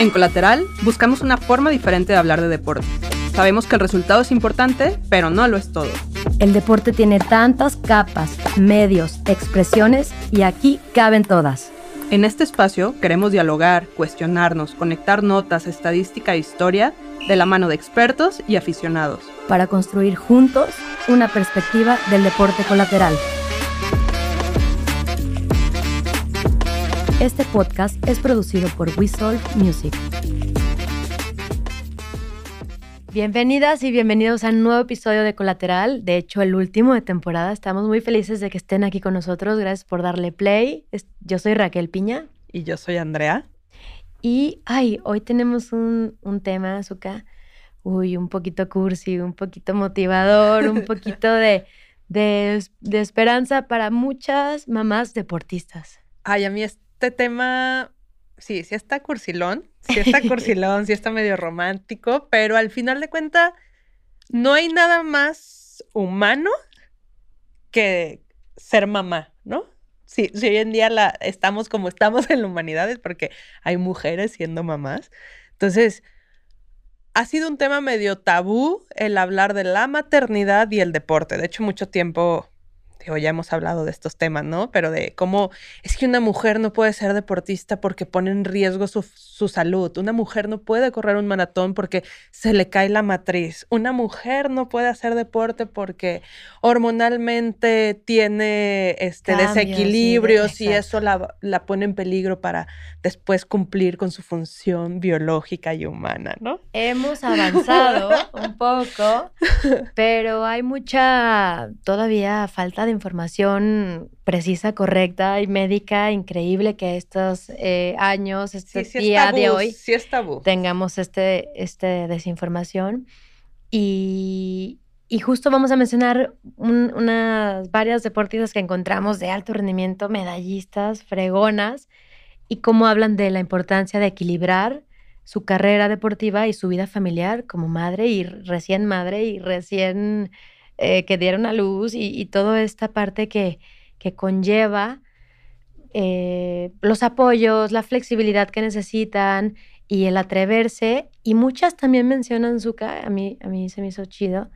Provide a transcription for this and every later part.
En Colateral buscamos una forma diferente de hablar de deporte. Sabemos que el resultado es importante, pero no lo es todo. El deporte tiene tantas capas, medios, expresiones y aquí caben todas. En este espacio queremos dialogar, cuestionarnos, conectar notas, estadística e historia de la mano de expertos y aficionados. Para construir juntos una perspectiva del deporte colateral. Este podcast es producido por We Solve Music. Bienvenidas y bienvenidos a un nuevo episodio de Colateral, de hecho el último de temporada. Estamos muy felices de que estén aquí con nosotros, gracias por darle play. Yo soy Raquel Piña. Y yo soy Andrea. Y, ay, hoy tenemos un, un tema, Azuka, uy, un poquito cursi, un poquito motivador, un poquito de, de, de esperanza para muchas mamás deportistas. Ay, a mí es este tema, sí, sí está cursilón, sí está cursilón, sí está medio romántico, pero al final de cuentas no hay nada más humano que ser mamá, ¿no? Sí, si hoy en día la, estamos como estamos en la humanidad es porque hay mujeres siendo mamás. Entonces, ha sido un tema medio tabú el hablar de la maternidad y el deporte. De hecho, mucho tiempo ya hemos hablado de estos temas, ¿no? Pero de cómo es que una mujer no puede ser deportista porque pone en riesgo su, salud. Una mujer no puede correr un maratón porque se le cae la matriz. Una mujer no puede hacer deporte porque hormonalmente tiene este, desequilibrios y eso la, la pone en peligro para después cumplir con su función biológica y humana, ¿no? Hemos avanzado un poco, pero hay mucha todavía falta de información precisa, correcta y médica increíble que estos eh, años, este día de hoy, tengamos este, este desinformación. Y, y justo vamos a mencionar unas varias deportistas que encontramos de alto rendimiento, medallistas, fregonas, y cómo hablan de la importancia de equilibrar su carrera deportiva y su vida familiar como madre y recién madre y recién eh, que dieron a luz y, toda esta parte que, que conlleva eh, los apoyos, la flexibilidad que necesitan y el atreverse. Y muchas también mencionan, Zuka, a mí, a mí se me hizo chido,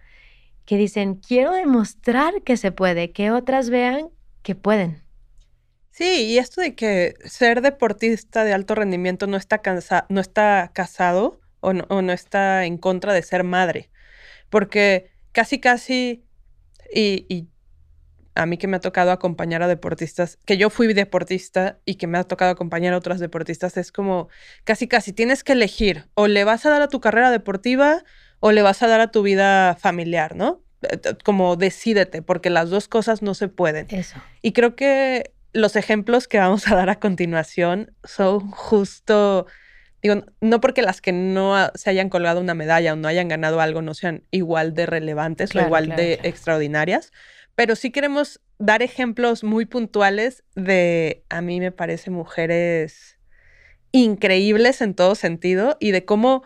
que dicen, quiero demostrar que se puede, que otras vean que pueden. Sí, y esto de que ser deportista de alto rendimiento no está, no está casado o no está en contra de ser madre, porque casi, casi, y, a mí que me ha tocado acompañar a deportistas, que yo fui deportista y que me ha tocado acompañar a otras deportistas, es como casi, casi tienes que elegir, o le vas a dar a tu carrera deportiva o le vas a dar a tu vida familiar, ¿no? Eh, como decídete, porque las dos cosas no se pueden. Eso. Y creo que los ejemplos que vamos a dar a continuación son justo Digo, no porque las que no se hayan colgado una medalla o no hayan ganado algo no sean igual de relevantes o igual de extraordinarias, pero sí queremos dar ejemplos muy puntuales de, a mí me parece, mujeres increíbles en todo sentido y de cómo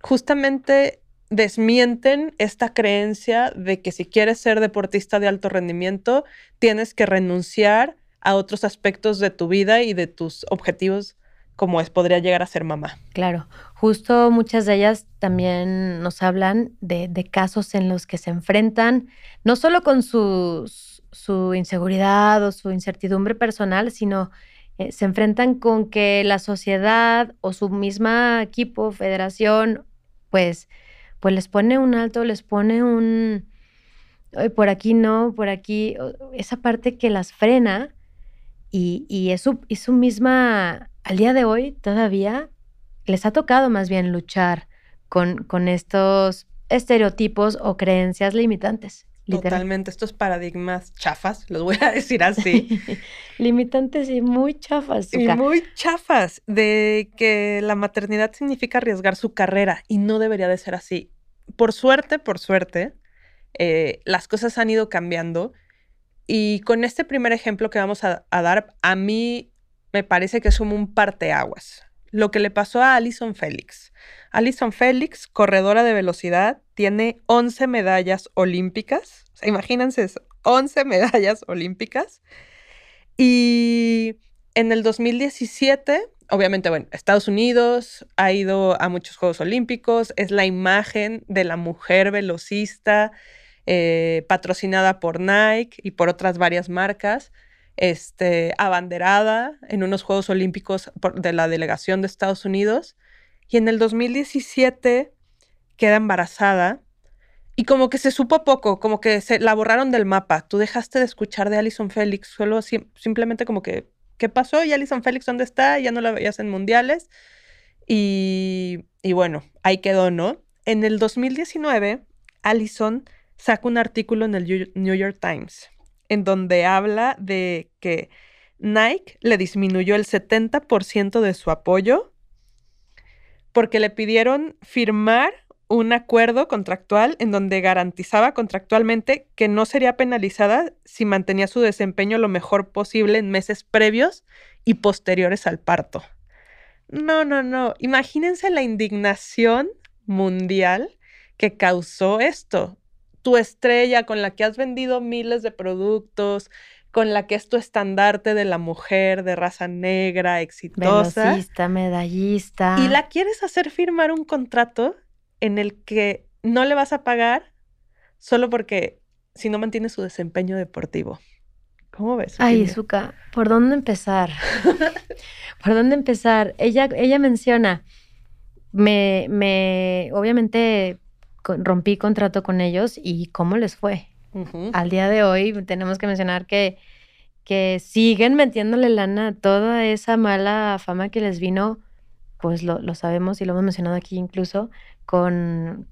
justamente desmienten esta creencia de que si quieres ser deportista de alto rendimiento, tienes que renunciar a otros aspectos de tu vida y de tus objetivos como es, podría llegar a ser mamá. Claro, justo muchas de ellas también nos hablan de, casos en los que se enfrentan no solo con su, su inseguridad o su incertidumbre personal, sino eh, se enfrentan con que la sociedad o su misma equipo, federación, pues, pues les pone un alto, les pone un, por aquí no, por aquí, esa parte que las frena y, y es, su, es su misma al día de hoy todavía les ha tocado más bien luchar con, con estos estereotipos o creencias limitantes. Totalmente, estos paradigmas chafas, los voy a decir así. Limitantes y muy chafas. Y muy chafas, de que la maternidad significa arriesgar su carrera y no debería de ser así. Por suerte, por suerte, eh, las cosas han ido cambiando y con este primer ejemplo que vamos a, a dar, a mí me parece que es un parteaguas. Lo que le pasó a Alison Félix. Alison Félix, corredora de velocidad, tiene 11 medallas olímpicas. O sea, imagínense eso, 11 medallas olímpicas. Y en el 2017 obviamente, bueno, Estados Unidos ha ido a muchos Juegos Olímpicos, es la imagen de la mujer velocista, eh, patrocinada por Nike y por otras varias marcas, este, abanderada en unos Juegos Olímpicos de la delegación de Estados Unidos. Y en el 2017 queda embarazada y como que se supo poco, como que se la borraron del mapa. Tú dejaste de escuchar de Alison Félix, solo simplemente como que, ¿qué pasó? ¿Y Alison Félix dónde está? Ya no la veías en mundiales. Y, y bueno, ahí quedó, ¿no? En el 2019, Alison saca un artículo en el New York Times en donde habla de que Nike le disminuyó el 70% de su apoyo porque le pidieron firmar un acuerdo contractual en donde garantizaba contractualmente que no sería penalizada si mantenía su desempeño lo mejor posible en meses previos y posteriores al parto. No, no, no. Imagínense la indignación mundial que causó esto. Tu estrella con la que has vendido miles de productos, con la que es tu estandarte de la mujer de raza negra, exitosa. Velocista, medallista. Y la quieres hacer firmar un contrato en el que no le vas a pagar solo porque si no mantiene su desempeño deportivo. ¿Cómo ves? Ay, Zuka, ¿por dónde empezar? ¿Por dónde empezar? Ella, ella menciona, me, me, obviamente rompí contrato con ellos y cómo les fue. Al día de hoy tenemos que mencionar que, que siguen metiéndole lana a toda esa mala fama que les vino, pues lo, lo sabemos y lo hemos mencionado aquí incluso, con,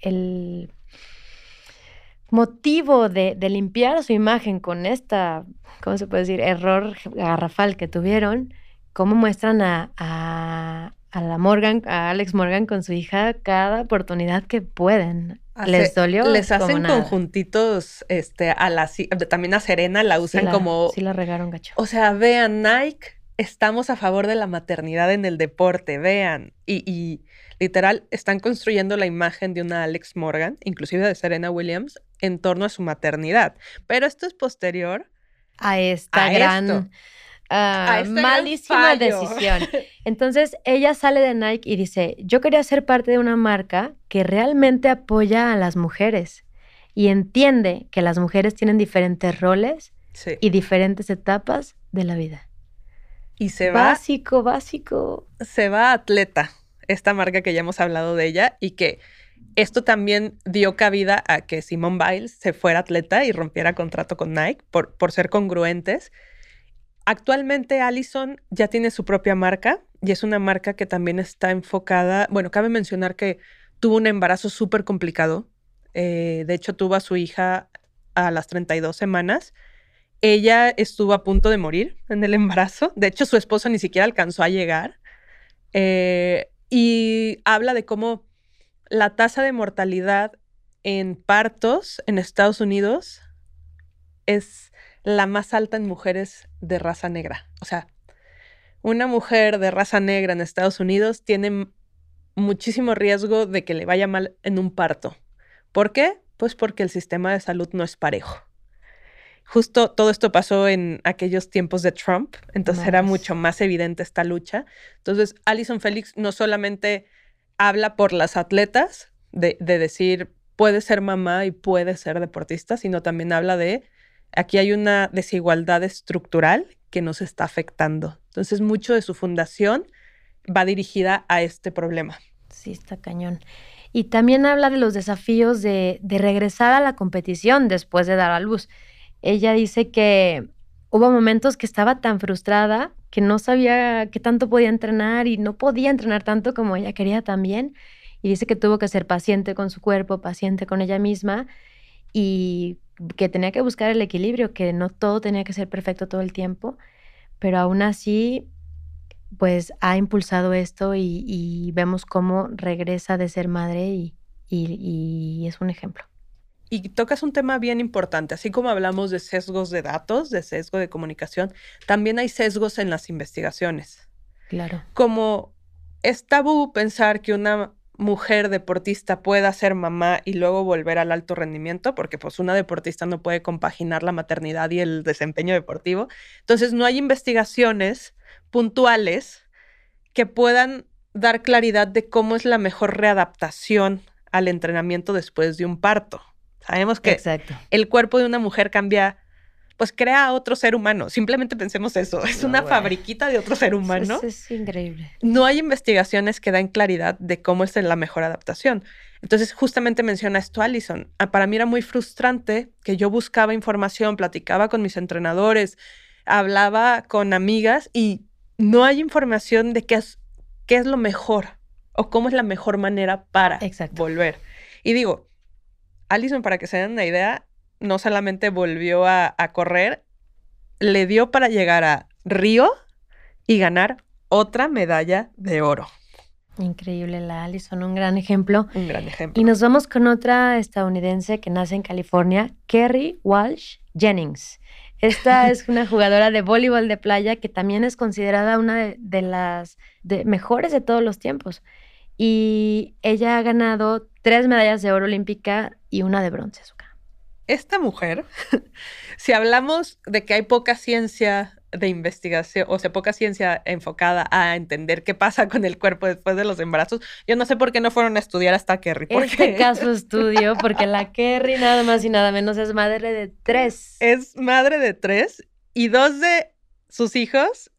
el motivo de, limpiar su imagen con esta, ¿cómo se puede decir?, error garrafal que tuvieron, cómo muestran a, a, la Morgan, a Alex Morgan con su hija cada oportunidad que pueden. les dolió. Les hacen conjuntitos, este, a la, también a Serena la usan como. Sí, la regaron gacho. O sea, vean, Nike, estamos a favor de la maternidad en el deporte, vean. y Literal, están construyendo la imagen de una Alex Morgan, inclusive de Serena Williams, en torno a su maternidad. Pero esto es posterior a esta gran... este malísima decisión. Entonces ella sale de Nike y dice, yo quería ser parte de una marca que realmente apoya a las mujeres y entiende que las mujeres tienen diferentes roles y diferentes etapas de la vida. Y se va. Básico, básico. Se va atleta esta marca que ya hemos hablado de ella y que esto también dio cabida a que Simone Biles se fuera atleta y rompiera contrato con Nike por, por ser congruentes. Actualmente Allison ya tiene su propia marca y es una marca que también está enfocada, bueno, cabe mencionar que tuvo un embarazo súper complicado. Eh, de hecho, tuvo a su hija a las 32 semanas. Ella estuvo a punto de morir en el embarazo. De hecho, su esposo ni siquiera alcanzó a llegar. Eh, y habla de cómo la tasa de mortalidad en partos en Estados Unidos es la más alta en mujeres de raza negra. O sea, una mujer de raza negra en Estados Unidos tiene muchísimo riesgo de que le vaya mal en un parto. ¿Por qué? Pues porque el sistema de salud no es parejo justo todo esto pasó en aquellos tiempos de Trump, entonces era mucho más evidente esta lucha. Entonces, Alison Félix no solamente habla por las atletas, de, decir, puede ser mamá y puede ser deportista, sino también habla de, aquí hay una desigualdad estructural que nos está afectando. Entonces, mucho de su fundación va dirigida a este problema. Sí, está cañón. Y también habla de los desafíos de, regresar a la competición después de dar a luz ella dice que hubo momentos que estaba tan frustrada que no sabía qué tanto podía entrenar y no podía entrenar tanto como ella quería también. Y dice que tuvo que ser paciente con su cuerpo, paciente con ella misma y que tenía que buscar el equilibrio, que no todo tenía que ser perfecto todo el tiempo, pero aún así, pues ha impulsado esto y, vemos cómo regresa de ser madre y es un ejemplo. Y tocas un tema bien importante, así como hablamos de sesgos de datos, de sesgo de comunicación, también hay sesgos en las investigaciones. Claro. Como es tabú pensar que una mujer deportista pueda ser mamá y luego volver al alto rendimiento, porque pues una deportista no puede compaginar la maternidad y el desempeño deportivo. Entonces no hay investigaciones puntuales que puedan dar claridad de cómo es la mejor readaptación al entrenamiento después de un parto. Sabemos que el cuerpo de una mujer cambia pues crea otro ser humano. Simplemente pensemos eso, es una fabriquita de otro ser humano. Eso es increíble. No hay investigaciones que dan claridad de cómo es la mejor adaptación. Entonces, justamente menciona esto Alison. Ah, para mí era muy frustrante que yo buscaba información, platicaba con mis entrenadores, hablaba con amigas y no hay información de qué es, qué es lo mejor o cómo es la mejor manera para volver. Y digo, Alison, para que se den una idea, no solamente volvió a, correr, le dio para llegar a Río y ganar otra medalla de oro. Increíble, la Allison, un gran ejemplo. Un gran ejemplo. Y nos vamos con otra estadounidense que nace en California, Kerry Walsh Jennings. Esta es una jugadora de voleibol de playa que también es considerada una de, las mejores de todos los tiempos. Y ella ha ganado tres medallas de oro olímpica y una de bronce esta mujer, si hablamos de que hay poca ciencia de investigación, o sea, poca ciencia enfocada a entender qué pasa con el cuerpo después de los embarazos, yo no sé por qué no fueron a estudiar hasta Kerry. Este caso estudio, porque la Kerry nada más y nada menos es madre de tres. Es madre de tres y dos de sus hijos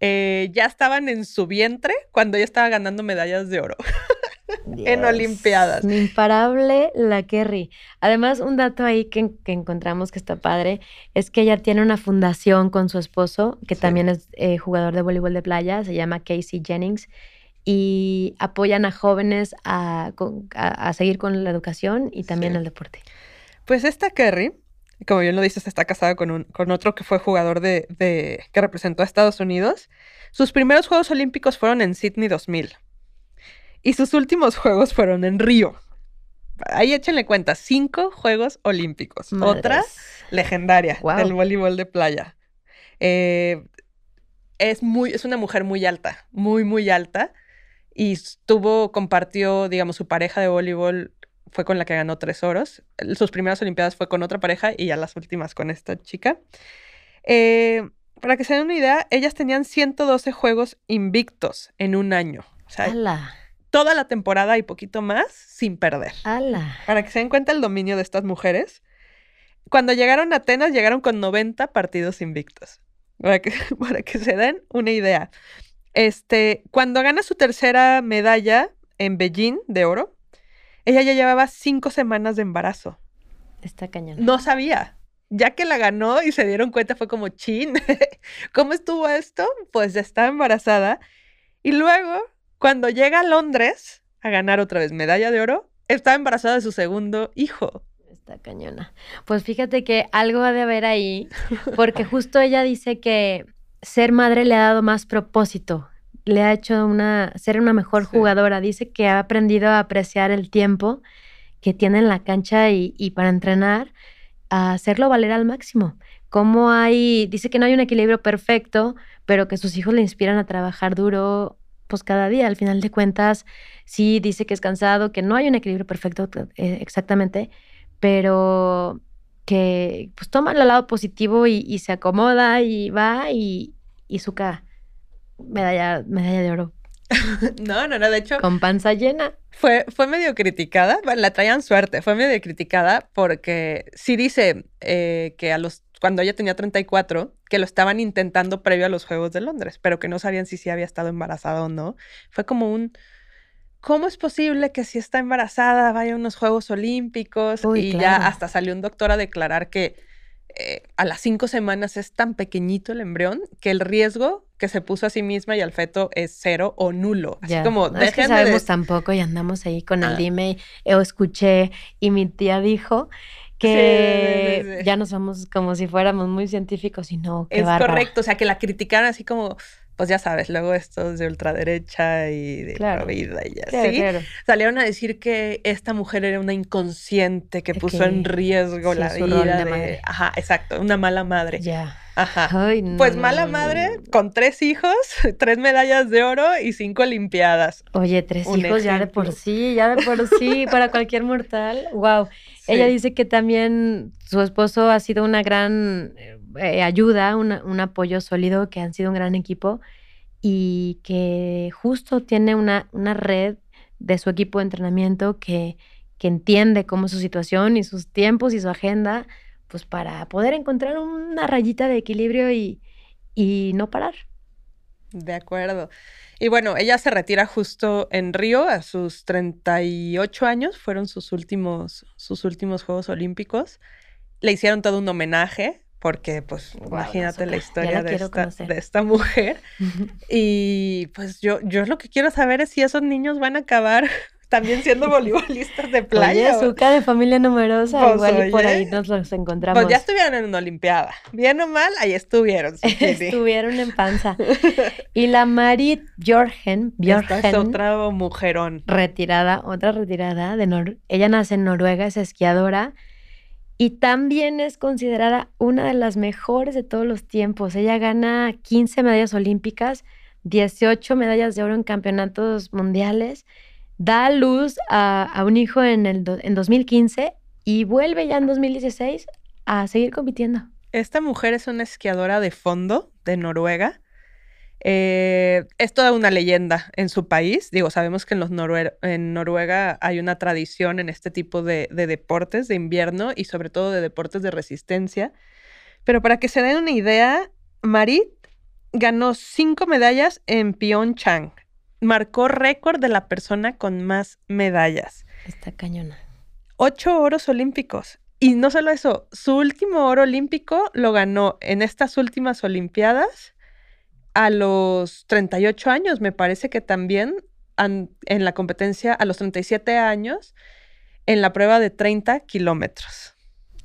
eh, ya estaban en su vientre cuando ella estaba ganando medallas de oro. en Olimpiadas. Imparable la Kerry. Además, un dato ahí que, encontramos que está padre es que ella tiene una fundación con su esposo, que también es eh, jugador de voleibol de playa, se llama Casey Jennings, y apoyan a jóvenes a, seguir con la educación y también el deporte. Pues esta Kerry, como bien lo dices, está casada con, un, con otro que fue jugador de, de, que representó a Estados Unidos. Sus primeros Juegos Olímpicos fueron en Sydney 2000. Y sus últimos juegos fueron en Río. Ahí échenle cuenta, cinco Juegos Olímpicos. Otra legendaria del voleibol de playa. Eh, es, muy, es una mujer muy alta, muy, muy alta. Y tuvo, compartió, digamos, su pareja de voleibol fue con la que ganó tres oros. Sus primeras Olimpiadas fue con otra pareja y ya las últimas con esta chica. Eh, para que se den una idea, ellas tenían 112 juegos invictos en un año. O sea, toda la temporada y poquito más sin perder. Para que se den cuenta el dominio de estas mujeres. Cuando llegaron a Atenas, llegaron con 90 partidos invictos. Para que, para que se den una idea. Este, cuando gana su tercera medalla en Beijing de oro, ella ya llevaba cinco semanas de embarazo. Está cañón. No sabía. Ya que la ganó y se dieron cuenta, fue como, chin, ¿cómo estuvo esto? Pues ya estaba embarazada. Y luego cuando llega a Londres a ganar otra vez medalla de oro, está embarazada de su segundo hijo. Está cañona. Pues fíjate que algo ha de haber ahí, porque justo ella dice que ser madre le ha dado más propósito, le ha hecho una, ser una mejor jugadora. Dice que ha aprendido a apreciar el tiempo que tiene en la cancha y, y para entrenar, a hacerlo valer al máximo. Como hay, dice que no hay un equilibrio perfecto, pero que sus hijos le inspiran a trabajar duro pues cada día. Al final de cuentas, sí dice que es cansado, que no hay un equilibrio perfecto eh, exactamente, pero que pues toma el lado positivo y, se acomoda y va y, y suca medalla, medalla de oro. no, no, no, de hecho. Con panza llena. Fue, fue medio criticada, la traían suerte, fue medio criticada porque sí dice eh, que a los cuando ella tenía 34, que lo estaban intentando previo a los Juegos de Londres, pero que no sabían si sí había estado embarazada o no. Fue como un, ¿cómo es posible que si está embarazada vaya a unos Juegos Olímpicos? y ya hasta salió un doctor a declarar que eh, a las cinco semanas es tan pequeñito el embrión que el riesgo que se puso a sí misma y al feto es cero o nulo. Así como, no, es que sabemos tampoco y andamos ahí con el ah. dime, o escuché y mi tía dijo que ya no somos como si fuéramos muy científicos y no. es correcto, o sea, que la criticaron así como, pues ya sabes, luego estos de ultraderecha y de Claro. vida y así, Claro, claro. salieron a decir que esta mujer era una inconsciente que puso en riesgo sí, la vida de madre. ajá, exacto, una mala madre. Ya. Ajá. Ay, no, Pues mala no, no, madre con tres hijos, tres medallas de oro y cinco olimpiadas. Oye, tres Un hijos ya de por sí, ya de por sí, para cualquier mortal. Wow. Ella dice que también su esposo ha sido una gran eh, ayuda, un apoyo sólido, que han sido un gran equipo y que justo tiene una, una red de su equipo de entrenamiento que, que entiende cómo su situación y sus tiempos y su agenda, pues para poder encontrar una rayita de equilibrio y, y no parar. De acuerdo. Y bueno, ella se retira justo en Río a sus 38 años, fueron sus últimos, sus últimos Juegos Olímpicos. Le hicieron todo un homenaje, porque pues Guau, imagínate la historia la de esta, de esta mujer. Y pues yo, yo lo que quiero saber es si esos niños van a acabar también siendo voleibolistas de Oye, playa. o- Zucca de familia numerosa, Pues, igual y por ahí oye. nos los encontramos. Pues ya estuvieron en una Olimpiada. Bien o mal, ahí estuvieron. Estuvieron en panza. Y la Marit Bjorgen, Esta es Bjorgen otra mujerón. retirada, otra retirada de Nor ella nace en Noruega, es esquiadora y también es considerada una de las mejores de todos los tiempos. Ella gana 15 medallas olímpicas, 18 medallas de oro en campeonatos mundiales, da luz a, un hijo en, el en 2015 y vuelve ya en 2016 a seguir compitiendo. Esta mujer es una esquiadora de fondo de Noruega. Eh, es toda una leyenda en su país. Digo, sabemos que en, los Norue- en Noruega hay una tradición en este tipo de, de deportes de invierno y sobre todo de deportes de resistencia. Pero para que se den una idea, Marit ganó cinco medallas en Pyeongchang. Marcó récord de la persona con más medallas Está cañona. ocho oros olímpicos. Y no solo eso, su último oro olímpico lo ganó en estas últimas Olimpiadas a los 38 años. Me parece que también an- en la competencia a los 37 años en la prueba de 30 kilómetros,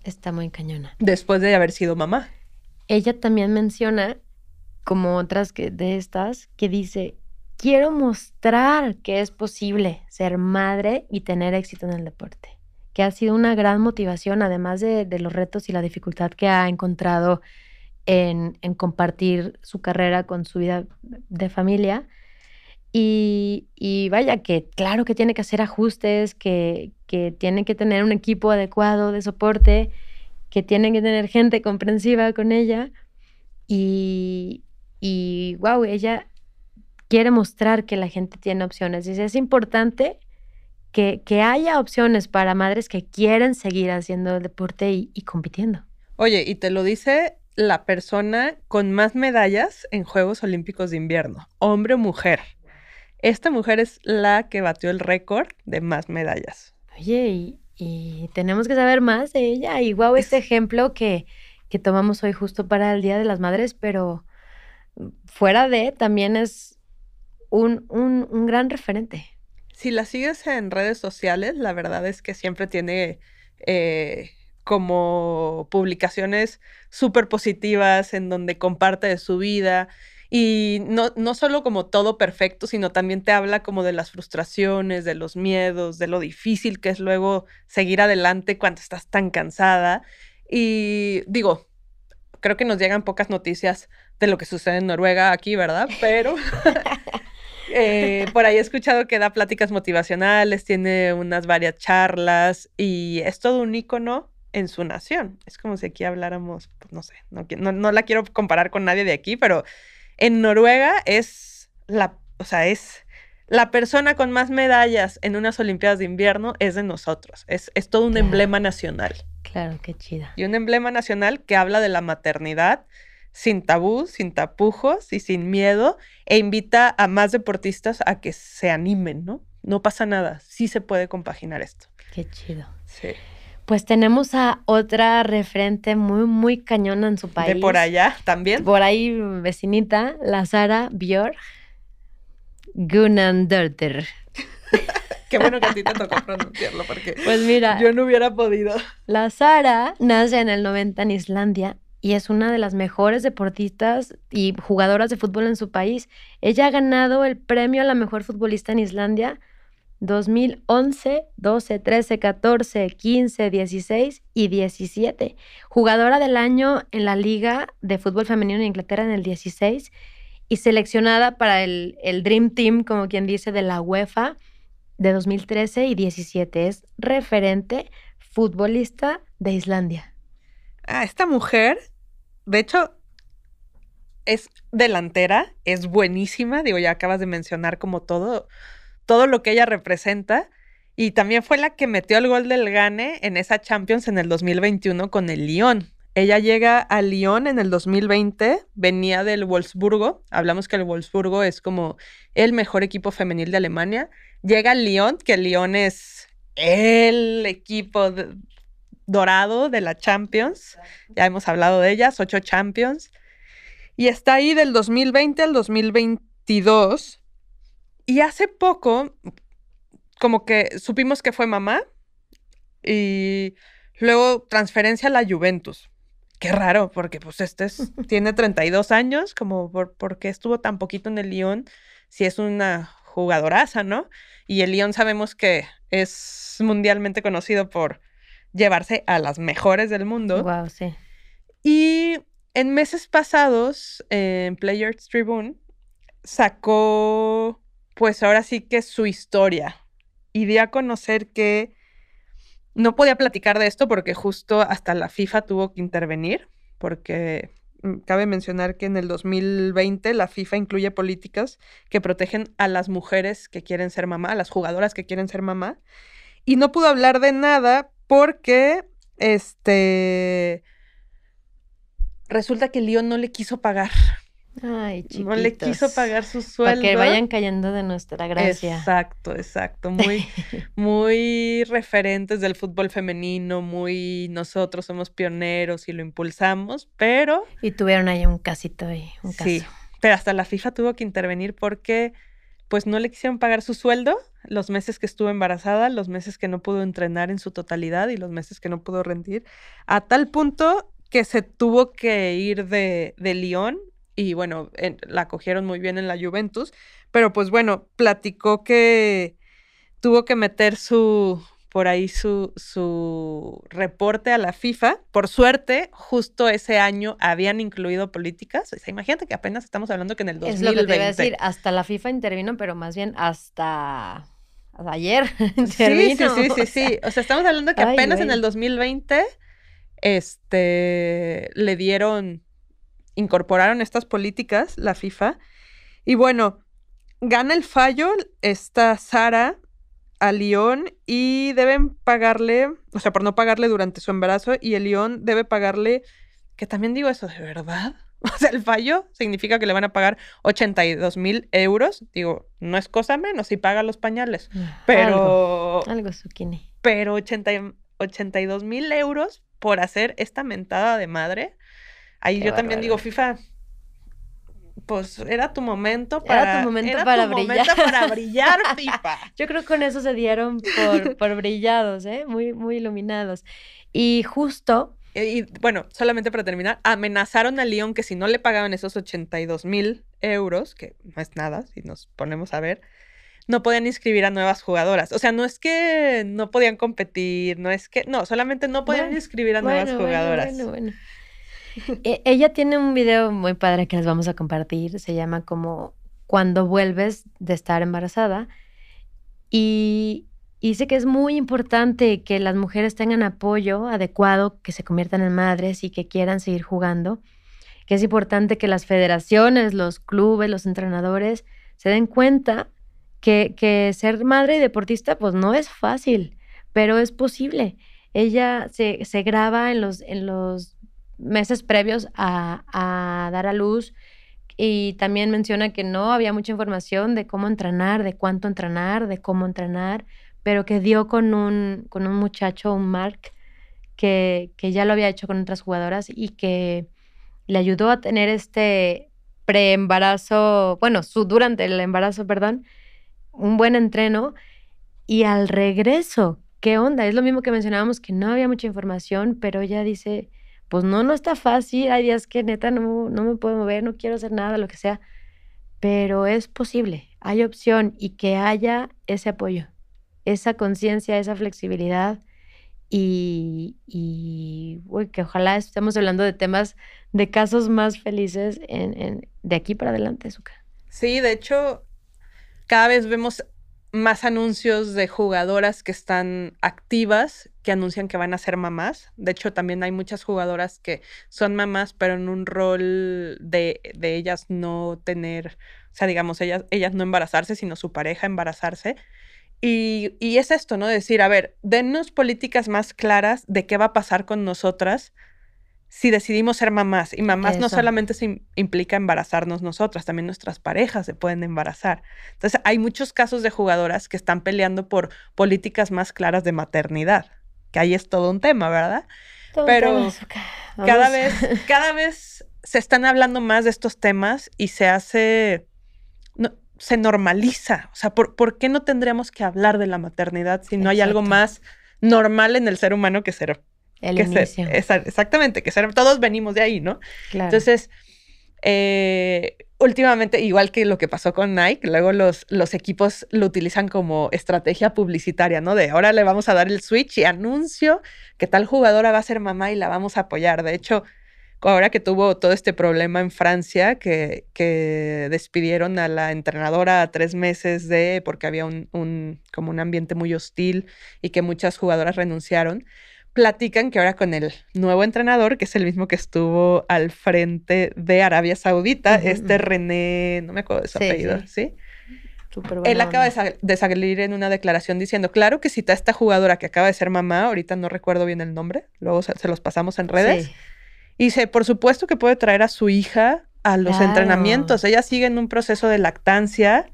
Está muy cañona. después de haber sido mamá. ella también menciona, como otras que, de estas, que dice, quiero mostrar que es posible ser madre y tener éxito en el deporte, que ha sido una gran motivación, además de, de los retos y la dificultad que ha encontrado en, compartir su carrera con su vida de familia. Y, vaya que claro que tiene que hacer ajustes, que, que tiene que tener un equipo adecuado de soporte, que tiene que tener gente comprensiva con ella. Y, y wow, ella quiere mostrar que la gente tiene opciones. Dice, es importante que, que haya opciones para madres que quieren seguir haciendo el deporte y compitiendo. Oye, y te lo dice la persona con más medallas en Juegos Olímpicos de Invierno, hombre o mujer. Esta mujer es la que batió el récord de más medallas. Oye, y, y tenemos que saber más de ella. Y wow, este Es- ejemplo que, que tomamos hoy justo para el Día de las Madres, pero fuera de, también es un, un, un gran referente. Si la sigues en redes sociales, la verdad es que siempre tiene eh, como publicaciones súper positivas en donde comparte de su vida y no, no solo como todo perfecto, sino también te habla como de las frustraciones, de los miedos, de lo difícil que es luego seguir adelante cuando estás tan cansada. Y digo, creo que nos llegan pocas noticias de lo que sucede en Noruega aquí, ¿verdad? Pero eh, por ahí he escuchado que da pláticas motivacionales, tiene unas varias charlas y es todo un ícono en su nación. Es como si aquí habláramos, pues no sé, no, no, no la quiero comparar con nadie de aquí, pero en Noruega es la, o sea, es la persona con más medallas en unas Olimpiadas de invierno es de nosotros. Es, es todo un Claro. emblema nacional. Claro, qué chida. Y un emblema nacional que habla de la maternidad sin tabú, sin tapujos y sin miedo, e invita a más deportistas a que se animen, ¿no? No pasa nada, sí se puede compaginar esto. Qué chido. Sí. Pues tenemos a otra referente muy, muy cañona en su país. De por allá también. Por ahí, vecinita, la Sara Björk Gunnandörter. Qué bueno que a ti te tocó pronunciarlo porque Pues mira, yo no hubiera podido. la Sara nace en el 90 en Islandia y es una de las mejores deportistas y jugadoras de fútbol en su país. Ella ha ganado el premio a la mejor futbolista en Islandia 2011, 12, 13, 14, 15, 16 y 17. Jugadora del año en la Liga de Fútbol Femenino en Inglaterra en el 16 y seleccionada para el, el Dream Team, como quien dice, de la UEFA de 2013 y 17. Es referente futbolista de Islandia. Ah, esta mujer, de hecho, es delantera, es buenísima. Digo, ya acabas de mencionar como todo todo lo que ella representa. Y también fue la que metió el gol del Gane en esa Champions en el 2021 con el Lyon. Ella llega al Lyon en el 2020, venía del Wolfsburgo. Hablamos que el Wolfsburgo es como el mejor equipo femenil de Alemania. Llega al Lyon, que el Lyon es el equipo dorado de la Champions. Ya hemos hablado de ellas, ocho Champions. Y está ahí del 2020 al 2022 y hace poco, como que supimos que fue mamá y luego transferencia a la Juventus. Qué raro, porque pues este es, tiene 32 años, como por, qué estuvo tan poquito en el Lyon, si es una jugadoraza, ¿no? Y el Lyon sabemos que es mundialmente conocido por llevarse a las mejores del mundo. Wow, sí. Y en meses pasados, en Players Tribune, sacó pues ahora sí que su historia. Y di a conocer que no podía platicar de esto porque justo hasta la FIFA tuvo que intervenir, porque mm, cabe mencionar que en el 2020 la FIFA incluye políticas que protegen a las mujeres que quieren ser mamá, a las jugadoras que quieren ser mamá. Y no pudo hablar de nada porque este resulta que León no le quiso pagar Ay, No le quiso pagar su sueldo. Para que vayan cayendo de nuestra gracia. Exacto, exacto. Muy, muy referentes del fútbol femenino, muy nosotros somos pioneros y lo impulsamos, pero. Y tuvieron ahí un casito ahí, un caso. Sí, pero hasta la FIFA tuvo que intervenir porque pues no le quisieron pagar su sueldo los meses que estuvo embarazada, los meses que no pudo entrenar en su totalidad y los meses que no pudo rendir, a tal punto que se tuvo que ir de, de Lyon y bueno, la cogieron muy bien en la Juventus, pero pues bueno, platicó que tuvo que meter su, por ahí su, su reporte a la FIFA. Por suerte, justo ese año habían incluido políticas. O sea, imagínate que apenas estamos hablando que en el 2020. Es lo que te iba a decir, hasta la FIFA intervino, pero más bien hasta, ayer Sí, sí, sí, sí, sí. O sea, estamos hablando que apenas en el 2020 este, le dieron incorporaron estas políticas, la FIFA. Y bueno, gana el fallo esta Sara a León y deben pagarle, o sea, por no pagarle durante su embarazo, y el León debe pagarle, que también digo eso, ¿de verdad? O sea, el fallo significa que le van a pagar 82 mil euros. Digo, no es cosa menos si paga los pañales. Ah, pero. Algo, algo zucchini. Pero 82 mil euros por hacer esta mentada de madre. Ahí yo también digo, FIFA, pues era tu momento para, era tu momento para brillar. para brillar, FIFA. Yo creo que con eso se dieron por, por brillados, ¿eh? Muy, muy iluminados. Y justo... Y, bueno, solamente para terminar, amenazaron a León que si no le pagaban esos 82 mil euros, que no es nada, si nos ponemos a ver, no podían inscribir a nuevas jugadoras. O sea, no es que no podían competir, no es que, no, solamente no podían inscribir a nuevas jugadoras. Bueno, bueno, e, ella tiene un video muy padre que les vamos a compartir. Se llama como Cuando vuelves de estar embarazada. Y, dice que es muy importante que las mujeres tengan apoyo adecuado, que se conviertan en madres y que quieran seguir jugando. Que es importante que las federaciones, los clubes, los entrenadores se den cuenta que, ser madre y deportista pues no es fácil, pero es posible. Ella se, se graba en los, en los meses previos a, dar a luz y también menciona que no había mucha información de cómo entrenar, de cuánto entrenar, de cómo entrenar, pero que dio con un, con un muchacho, un Mark, que, que ya lo había hecho con otras jugadoras y que le ayudó a tener este preembarazo, bueno, su, durante el embarazo, perdón, un buen entreno y al regreso, ¿qué onda? Es lo mismo que mencionábamos, que no había mucha información, pero ella dice, pues no, no está fácil, hay días que neta no, no me puedo mover, no quiero hacer nada, lo que sea, pero es posible, hay opción y que haya ese apoyo, esa conciencia, esa flexibilidad y, y que ojalá estemos hablando de temas, de casos más felices en, de aquí para adelante, Zuka. Sí, de hecho, cada vez vemos más anuncios de jugadoras que están activas que anuncian que van a ser mamás. De hecho, también hay muchas jugadoras que son mamás, pero en un rol de, de ellas no tener, o sea, digamos, ellas, ellas no embarazarse, sino su pareja embarazarse. Y, es esto, ¿no? Decir, a ver, dennos políticas más claras de qué va a pasar con nosotras si decidimos ser mamás. Y mamás no solamente se implica embarazarnos nosotras, también nuestras parejas se pueden embarazar. Entonces, hay muchos casos de jugadoras que están peleando por políticas más claras de maternidad, que ahí es todo un tema, ¿verdad? Pero cada vez, cada vez se están hablando más de estos temas y se hace se normaliza. O sea, ¿por, qué no tendríamos que hablar de la maternidad si no hay algo más normal en el ser humano que ser? El inicio. exactamente, que ser, todos venimos de ahí, ¿no? Entonces, eh, últimamente, igual que lo que pasó con Nike, luego los, los equipos lo utilizan como estrategia publicitaria, ¿no? De ahora le vamos a dar el switch y anuncio que tal jugadora va a ser mamá y la vamos a apoyar. De hecho, ahora que tuvo todo este problema en Francia, que, que despidieron a la entrenadora a tres meses de, porque había un, un, como un ambiente muy hostil y que muchas jugadoras renunciaron, platican que ahora con el nuevo entrenador, que es el mismo que estuvo al frente de Arabia Saudita, este René, no me acuerdo de su apellido, ¿sí? Él acaba de, salir en una declaración diciendo, claro que si está esta jugadora que acaba de ser mamá, ahorita no recuerdo bien el nombre, luego se, los pasamos en redes, sí. Y dice, por supuesto que puede traer a su hija a los entrenamientos. Ella sigue en un proceso de lactancia.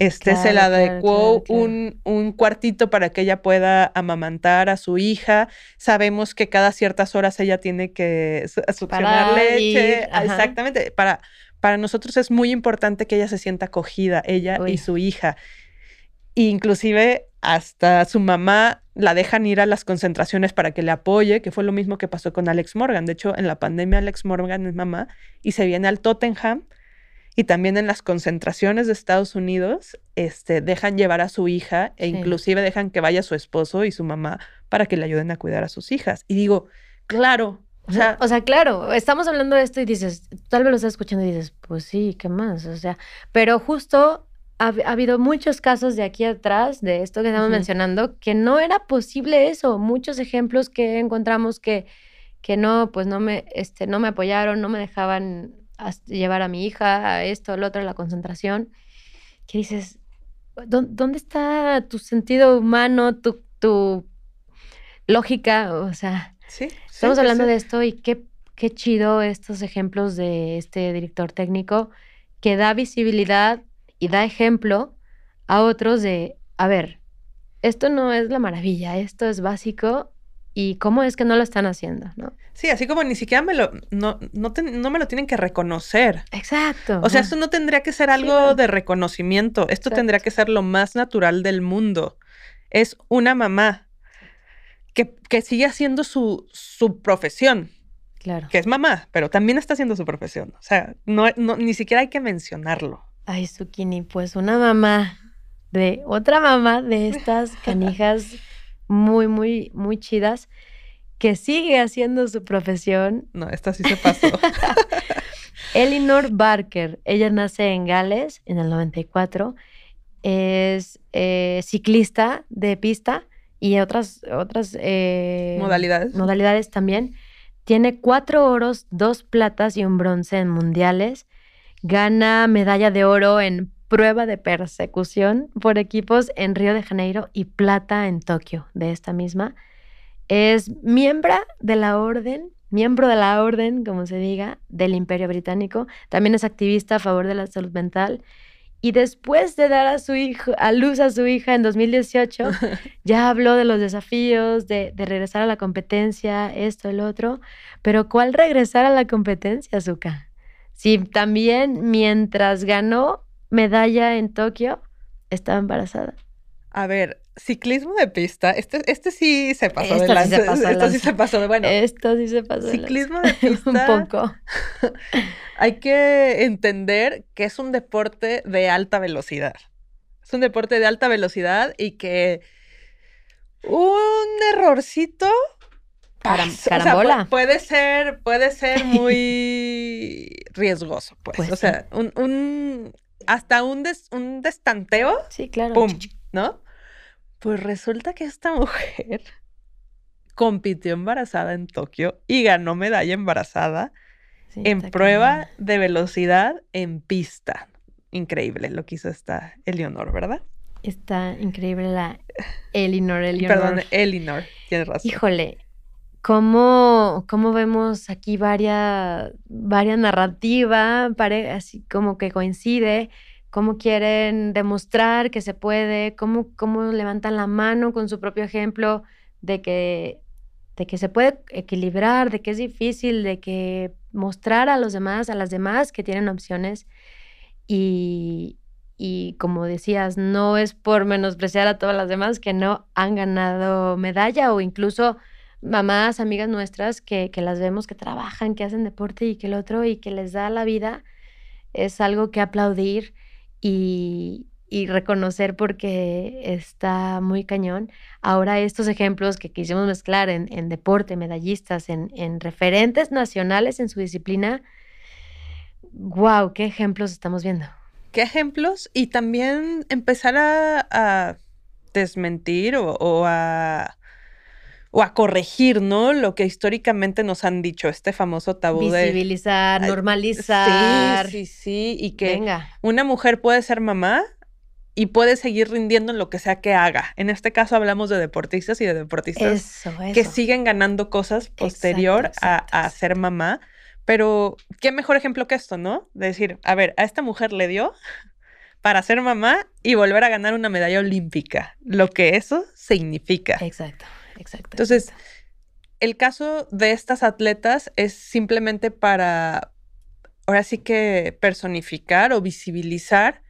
Este se le adecuó un, un, cuartito para que ella pueda amamantar a su hija. Sabemos que cada ciertas horas ella tiene que succionar leche. Exactamente. Para, para nosotros es muy importante que ella se sienta acogida, ella y su hija. inclusive hasta su mamá la dejan ir a las concentraciones para que le apoye, que fue lo mismo que pasó con Alex Morgan. De hecho, en la pandemia Alex Morgan es mamá y se viene al Tottenham y también en las concentraciones de Estados Unidos este, dejan llevar a su hija e inclusive dejan que vaya su esposo y su mamá para que le ayuden a cuidar a sus hijas. Y digo, claro. O sea, o sea, claro, estamos hablando de esto y dices, tal vez lo estás escuchando y dices, pues sí, ¿qué más? O sea, pero justo ha, habido muchos casos de aquí atrás, de esto que estamos mencionando, que no era posible eso. Muchos ejemplos que encontramos que, que no, pues no me, este, no me apoyaron, no me dejaban llevar a mi hija a esto, lo otro, a la concentración. Que dices, ¿dónde está tu sentido humano, tu, tu lógica? O sea, sí, estamos hablando de esto y qué, qué chido estos ejemplos de este director técnico que da visibilidad y da ejemplo a otros de, a ver, esto no es la maravilla, esto es básico y cómo es que no lo están haciendo, ¿no? Sí, así como ni siquiera me lo, no, no, me lo tienen que reconocer. Exacto. O sea, esto no tendría que ser algo de reconocimiento, esto tendría que ser lo más natural del mundo. Es una mamá que, que sigue haciendo su, su profesión. Claro. Que es mamá, pero también está haciendo su profesión. O sea, no, no, ni siquiera hay que mencionarlo. Ay, Zucchini, pues una mamá de otra mamá de estas canijas muy, muy, muy chidas que sigue haciendo su profesión. No, esta sí se pasó. Elinor Barker, ella nace en Gales en el 94, es eh, ciclista de pista y otras, otras eh, modalidades. modalidades también. Tiene cuatro oros, dos platas y un bronce en mundiales Gana medalla de oro en prueba de persecución por equipos en Río de Janeiro y plata en Tokio de esta misma. Es miembro de la orden, miembro de la orden, como se diga, del Imperio Británico. También es activista a favor de la salud mental. Y después de dar a su hijo, a luz a su hija en 2018, ya habló de los desafíos, de, de regresar a la competencia, esto, el otro. Pero ¿cuál regresar a la competencia, Zuka? Sí, también mientras ganó medalla en Tokio, estaba embarazada. A ver, ciclismo de pista, este, este sí se pasó de sí lanza. se pasó de Esto sí se pasó de bueno. Esto sí se pasó. de Ciclismo de pista. Un poco. Hay que entender que es un deporte de alta velocidad. Es un deporte de alta velocidad y que un errorcito Caram-. O sea, carambola. puede ser, puede ser muy riesgoso, pues. Pues o sí. sea, un, un- hasta un, des- un destanteo, Sí, claro. ¡pum! ¿no? Pues resulta que esta mujer compitió embarazada en Tokio y ganó medalla embarazada Sí, en prueba de velocidad en pista. Increíble lo que hizo esta Eleonor, ¿verdad? Está increíble la Elinor, Elinor. Perdón, Elinor, tienes razón. Híjole, ¿cómo, cómo vemos aquí varias, varias narrativa, pare- así como que coincide, cómo quieren demostrar que se puede, cómo, cómo levantan la mano con su propio ejemplo de que, de que se puede equilibrar, de que es difícil, de que mostrar a los demás, a las demás que tienen opciones y, y como decías, no es por menospreciar a todas las demás que no han ganado medalla o incluso mamás, amigas nuestras que, que las vemos que trabajan, que hacen deporte y que el otro y que les da la vida, es algo que aplaudir y, y reconocer porque está muy cañón. Ahora estos ejemplos que quisimos mezclar en, en deporte, medallistas, en, en referentes nacionales en su disciplina, wow, qué ejemplos estamos viendo. ¿Qué ejemplos? Y también empezar a, a desmentir o, o a, o a corregir, ¿no? Lo que históricamente nos han dicho, este famoso tabú de... Visibilizar, normalizar. Sí, sí, sí. Y que Venga, una mujer puede ser mamá y puede seguir rindiendo en lo que sea que haga. En este caso hablamos de deportistas y de deportistas eso, eso. que siguen ganando cosas posterior Exacto, a- exacto, a, exacto. ser mamá. Pero qué mejor ejemplo que esto, ¿no? De decir, a ver, a esta mujer le dio para ser mamá y volver a ganar una medalla olímpica, lo que eso significa. Exacto, exacto. Entonces. El caso de estas atletas es simplemente para, ahora sí que personificar o visibilizar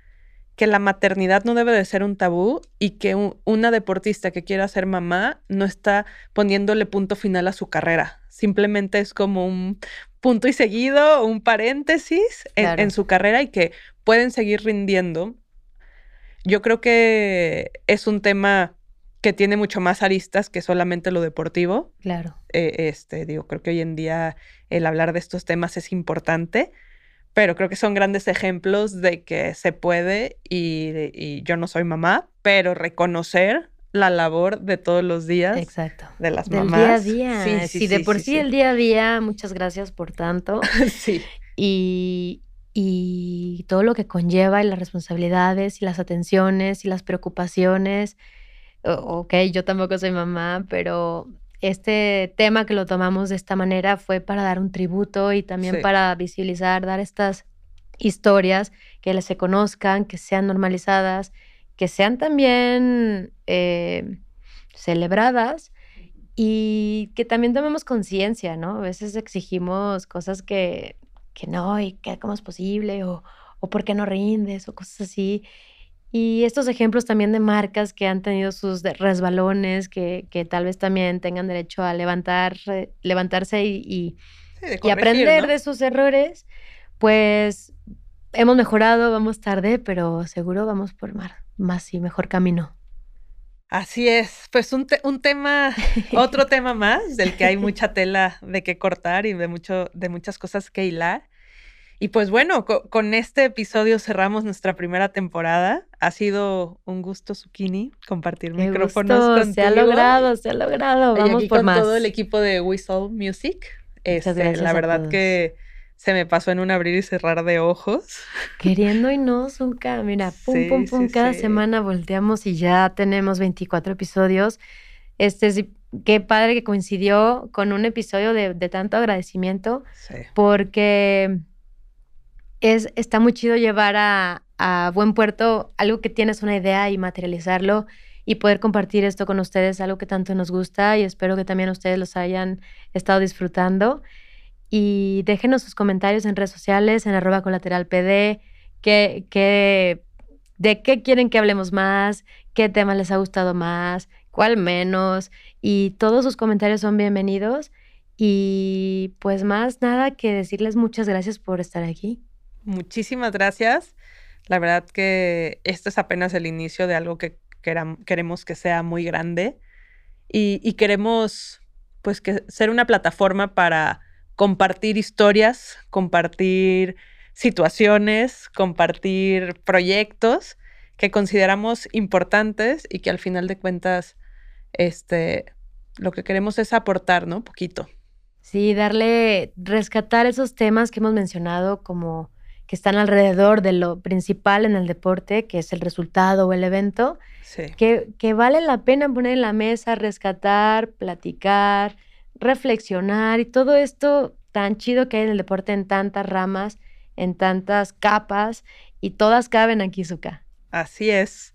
que la maternidad no debe de ser un tabú y que un- una deportista que quiera ser mamá no está poniéndole punto final a su carrera. Simplemente es como un punto y seguido, un paréntesis en, Claro. en su carrera y que pueden seguir rindiendo. Yo creo que es un tema que tiene mucho más aristas que solamente lo deportivo claro. eh, este, digo, creo que hoy en día el hablar de estos temas es importante, pero creo que son grandes ejemplos de que se puede y, y yo no soy mamá, pero reconocer la labor de todos los días Exacto. de las Del mamás. día a día. Sí, sí, de sí, por sí, sí, sí. el día a día, muchas gracias por tanto. sí, y, y todo lo que conlleva y las responsabilidades y las atenciones y las preocupaciones. Ok, yo tampoco soy mamá, pero este tema que lo tomamos de esta manera fue para dar un tributo y también Sí. para visibilizar, dar estas historias que se conozcan, que sean normalizadas, que sean también eh, celebradas y que también tomemos conciencia, ¿no? A veces exigimos cosas que, que no, y que cómo es posible, o, o por qué no rindes, o cosas así. Y estos ejemplos también de marcas que han tenido sus resbalones, que, que tal vez también tengan derecho a levantar, eh, levantarse y, y- Sí, aprender ¿no? de sus errores, pues hemos mejorado, vamos tarde, pero seguro vamos por más y mejor camino. Así es, pues un, te- un tema, otro tema más del que hay mucha tela de que cortar y de, mucho, de muchas cosas que hilar. Y pues bueno, co- con este episodio cerramos nuestra primera temporada. Ha sido un gusto, Zucchini, compartir Qué micrófonos gusto, contigo. se ha logrado, se ha logrado, Y vamos aquí por con más. todo el equipo de Whistle Music. Este, gracias la a verdad todos. que se me pasó en un abrir y cerrar de ojos. Queriendo y no, Zunca, mira, pum, Sí, pum, pum, sí, cada sí. semana volteamos y ya tenemos 24 episodios. Este sí, qué padre que coincidió con un episodio de, de tanto agradecimiento, Sí. porque es, está muy chido llevar a, buen puerto algo que tienes una idea y materializarlo y poder compartir esto con ustedes, algo que tanto nos gusta y espero que también ustedes los hayan estado disfrutando. Y déjenos sus comentarios en redes sociales, en arroba colateralpd, qué, qué de qué quieren que hablemos más, qué tema les ha gustado más, cuál menos, y todos sus comentarios son bienvenidos. Y pues más nada que decirles muchas gracias por estar aquí. Muchísimas gracias. La verdad que esto es apenas el inicio de algo que queremos que sea muy grande y, queremos pues que ser una plataforma para compartir historias, compartir situaciones, compartir proyectos que consideramos importantes y que al final de cuentas este lo que queremos es aportar, ¿no? Poquito. Sí, darle rescatar esos temas que hemos mencionado como que están alrededor de lo principal en el deporte, que es el resultado o el evento, que, que vale la pena poner en la mesa, rescatar, platicar, reflexionar y todo esto tan chido que hay en el deporte en tantas ramas, en tantas capas y todas caben aquí, Zuka. Así es.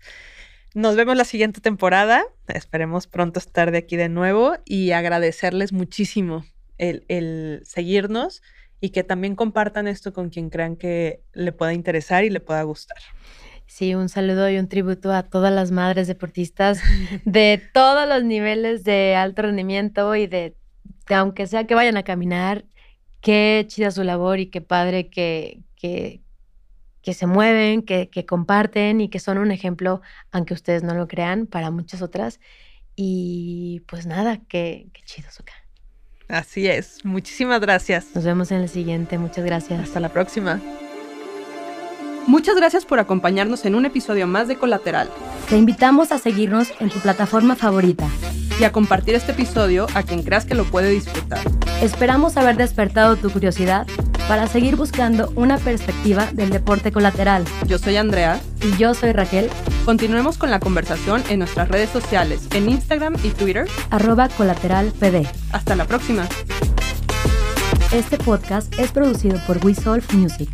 Nos vemos la siguiente temporada. Esperemos pronto estar de aquí de nuevo y agradecerles muchísimo el, el seguirnos y que también compartan esto con quien crean que le pueda interesar y le pueda gustar. Sí, un saludo y un tributo a todas las madres deportistas de todos los niveles de alto rendimiento y de, aunque sea que vayan a caminar, qué chida su labor y qué padre que, que, que se mueven, que, que, comparten y que son un ejemplo, aunque ustedes no lo crean, para muchas otras. Y pues nada, qué, qué chido, Zuka. Así es. Muchísimas gracias. Nos vemos en el siguiente. Muchas gracias. Hasta la próxima. Muchas gracias por acompañarnos en un episodio más de Colateral. Te invitamos a seguirnos en tu plataforma favorita y a compartir este episodio a quien creas que lo puede disfrutar. Esperamos haber despertado tu curiosidad para seguir buscando una perspectiva del deporte colateral. Yo soy Andrea. Y yo soy Raquel. Continuemos con la conversación en nuestras redes sociales, en Instagram y Twitter. Arroba colateralpd. Hasta la próxima. Este podcast es producido por We Music.